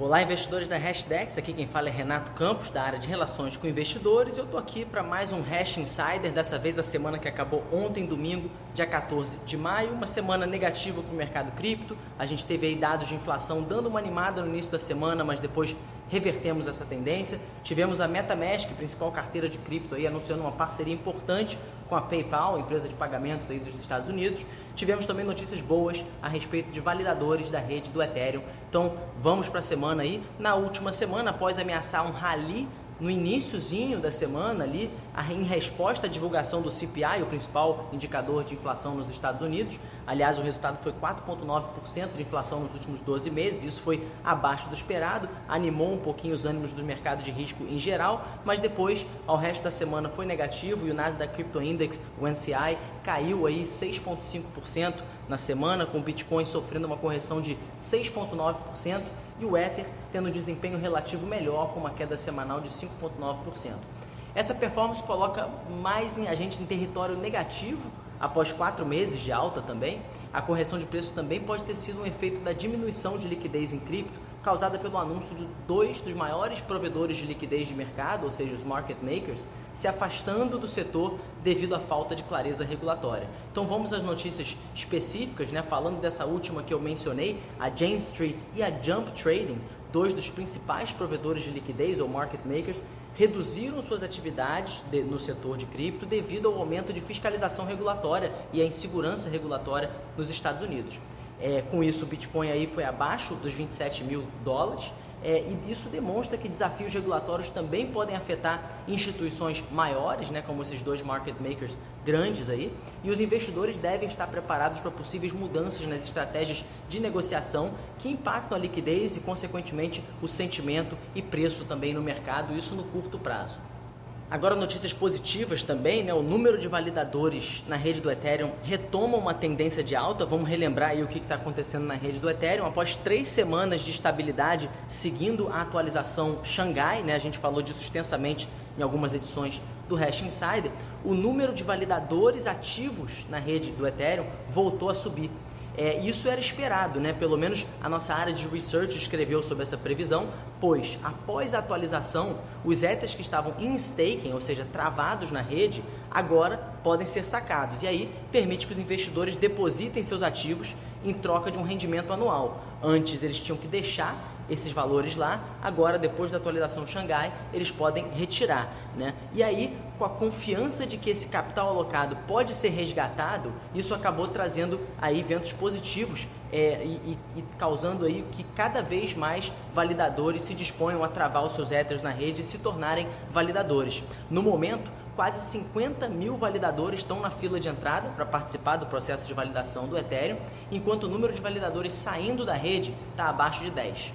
Olá, investidores da Hashdex. Aqui quem fala é Renato Campos, da área de relações com investidores. Eu estou aqui para mais um Hash Insider, dessa vez a semana que acabou ontem, domingo, dia 14 de maio. Uma semana negativa para o mercado cripto. A gente teve aí dados de inflação dando uma animada no início da semana, mas depois revertemos essa tendência. Tivemos a MetaMask, principal carteira de cripto, aí, anunciando uma parceria importante com a PayPal, empresa de pagamentos aí dos Estados Unidos. Tivemos também notícias boas a respeito de validadores da rede do Ethereum. Então vamos para a semana aí. Na última semana, após ameaçar um rally no iníciozinho da semana ali, em resposta à divulgação do CPI, o principal indicador de inflação nos Estados Unidos. Aliás, o resultado foi 4,9% de inflação nos últimos 12 meses, isso foi abaixo do esperado, animou um pouquinho os ânimos dos mercados de risco em geral, mas depois, ao resto da semana, foi negativo e o Nasdaq Crypto Index, o NCI, caiu aí 6,5% na semana, com o Bitcoin sofrendo uma correção de 6,9% e o Ether tendo desempenho relativo melhor, com uma queda semanal de 5,9%. Essa performance coloca mais a gente em território negativo após quatro meses de alta também. A correção de preço também pode ter sido um efeito da diminuição de liquidez em cripto causada pelo anúncio de dois dos maiores provedores de liquidez de mercado, ou seja, os market makers, se afastando do setor devido à falta de clareza regulatória. Então vamos às notícias específicas, né? falando dessa última que eu mencionei, a Jane Street e a Jump Trading, dois dos principais provedores de liquidez ou market makers, reduziram suas atividades de, no setor de cripto devido ao aumento de fiscalização regulatória e à insegurança regulatória nos Estados Unidos. É, com isso, o Bitcoin aí foi abaixo dos 27 mil dólares. É, e isso demonstra que desafios regulatórios também podem afetar instituições maiores, né, como esses dois market makers grandes aí, e os investidores devem estar preparados para possíveis mudanças nas estratégias de negociação que impactam a liquidez e, consequentemente, o sentimento e preço também no mercado, isso no curto prazo. Agora notícias positivas também, né? O número de validadores na rede do Ethereum retoma uma tendência de alta. Vamos relembrar aí o que está acontecendo na rede do Ethereum. Após três semanas de estabilidade, seguindo a atualização Xangai, né? A gente falou disso extensamente em algumas edições do Hash Insider. O número de validadores ativos na rede do Ethereum voltou a subir. É, isso era esperado, né? pelo menos a nossa área de research escreveu sobre essa previsão, pois após a atualização, os Ethers que estavam em staking, ou seja, travados na rede, agora podem ser sacados. E aí permite que os investidores depositem seus ativos em troca de um rendimento anual. Antes eles tinham que deixar esses valores lá, agora depois da atualização Xangai, eles podem retirar, né? E aí, com a confiança de que esse capital alocado pode ser resgatado, isso acabou trazendo aí ventos positivos é, e, e, causando aí que cada vez mais validadores se disponham a travar os seus Ethers na rede e se tornarem validadores. No momento, quase 50 mil validadores estão na fila de entrada para participar do processo de validação do Ethereum, enquanto o número de validadores saindo da rede está abaixo de 10.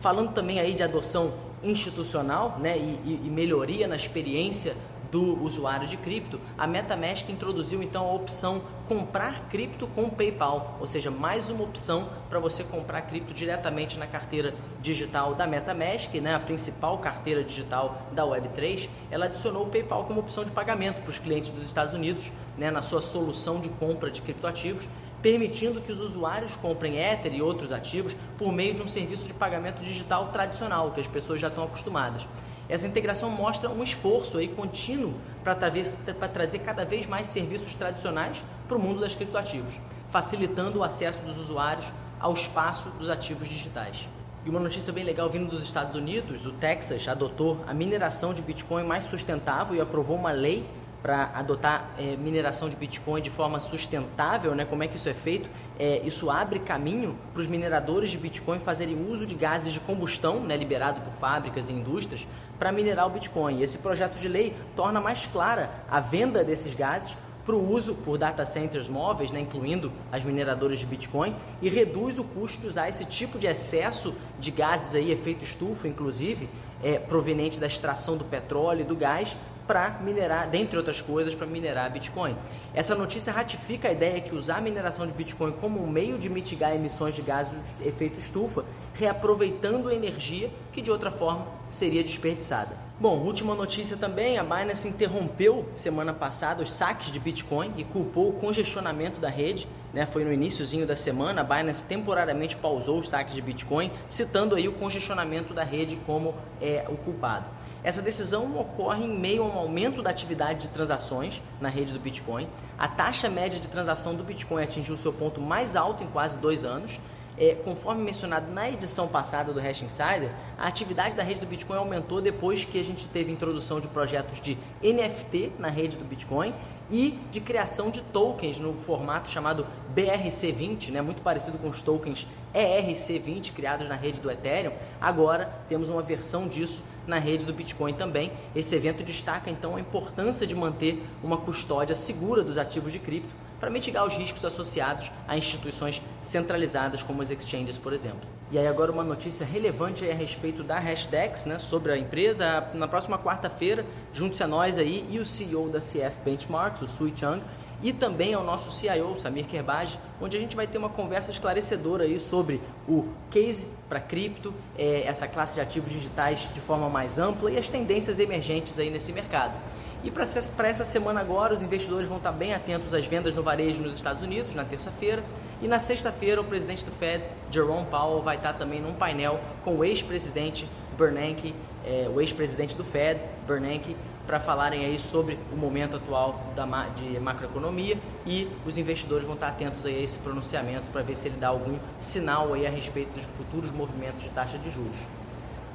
Falando também aí de adoção institucional né, e, e melhoria na experiência do usuário de cripto, a MetaMask introduziu então a opção comprar cripto com PayPal, ou seja, mais uma opção para você comprar cripto diretamente na carteira digital da MetaMask, né, a principal carteira digital da Web3. Ela adicionou o PayPal como opção de pagamento para os clientes dos Estados Unidos, né, na sua solução de compra de criptoativos permitindo que os usuários comprem Ether e outros ativos por meio de um serviço de pagamento digital tradicional, que as pessoas já estão acostumadas. Essa integração mostra um esforço aí contínuo para trazer cada vez mais serviços tradicionais para o mundo das criptoativos, facilitando o acesso dos usuários ao espaço dos ativos digitais. E uma notícia bem legal vindo dos Estados Unidos, o Texas adotou a mineração de Bitcoin mais sustentável e aprovou uma lei para adotar é, mineração de Bitcoin de forma sustentável, né? Como é que isso é feito? É, isso abre caminho para os mineradores de Bitcoin fazerem uso de gases de combustão, né, liberado por fábricas e indústrias, para minerar o Bitcoin. Esse projeto de lei torna mais clara a venda desses gases para o uso por data centers móveis, né, incluindo as mineradoras de Bitcoin, e reduz o custo de usar esse tipo de excesso de gases aí, efeito estufa, inclusive, é, proveniente da extração do petróleo e do gás, para minerar, dentre outras coisas, para minerar Bitcoin. Essa notícia ratifica a ideia que usar a mineração de Bitcoin como um meio de mitigar emissões de gases de efeito estufa reaproveitando energia que de outra forma seria desperdiçada. Bom, última notícia também, a Binance interrompeu semana passada os saques de Bitcoin e culpou o congestionamento da rede. Né? Foi no iníciozinho da semana, a Binance temporariamente pausou os saques de Bitcoin, citando aí o congestionamento da rede como é, o culpado. Essa decisão ocorre em meio a um aumento da atividade de transações na rede do Bitcoin. A taxa média de transação do Bitcoin atingiu seu ponto mais alto em quase dois anos. É, conforme mencionado na edição passada do Hash Insider, a atividade da rede do Bitcoin aumentou depois que a gente teve introdução de projetos de NFT na rede do Bitcoin e de criação de tokens no formato chamado BRC20, né, muito parecido com os tokens ERC20 criados na rede do Ethereum. Agora temos uma versão disso na rede do Bitcoin também. Esse evento destaca então a importância de manter uma custódia segura dos ativos de cripto para mitigar os riscos associados a instituições centralizadas como as exchanges, por exemplo. E aí agora uma notícia relevante a respeito da Hashdex, né, sobre a empresa. Na próxima quarta-feira, junte-se a nós aí e o CEO da CF Benchmarks, o Sui Chang, e também ao nosso CIO, Samir Kerbaj, onde a gente vai ter uma conversa esclarecedora aí sobre o case para cripto, é, essa classe de ativos digitais de forma mais ampla e as tendências emergentes aí nesse mercado. E para essa semana agora, os investidores vão estar bem atentos às vendas no varejo nos Estados Unidos, na terça-feira. E na sexta-feira, o presidente do Fed, Jerome Powell, vai estar também num painel com o ex-presidente Bernanke, é, o ex-presidente do Fed, Bernanke, para falarem aí sobre o momento atual da, de macroeconomia e os investidores vão estar atentos aí a esse pronunciamento para ver se ele dá algum sinal aí a respeito dos futuros movimentos de taxa de juros.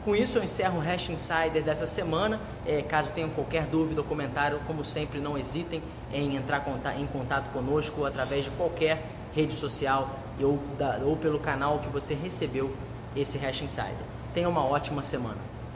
Com isso, eu encerro o Hash Insider dessa semana. É, caso tenham qualquer dúvida ou comentário, como sempre, não hesitem em entrar em contato conosco através de qualquer rede social ou, da, ou pelo canal que você recebeu esse Hash Insider. Tenha uma ótima semana.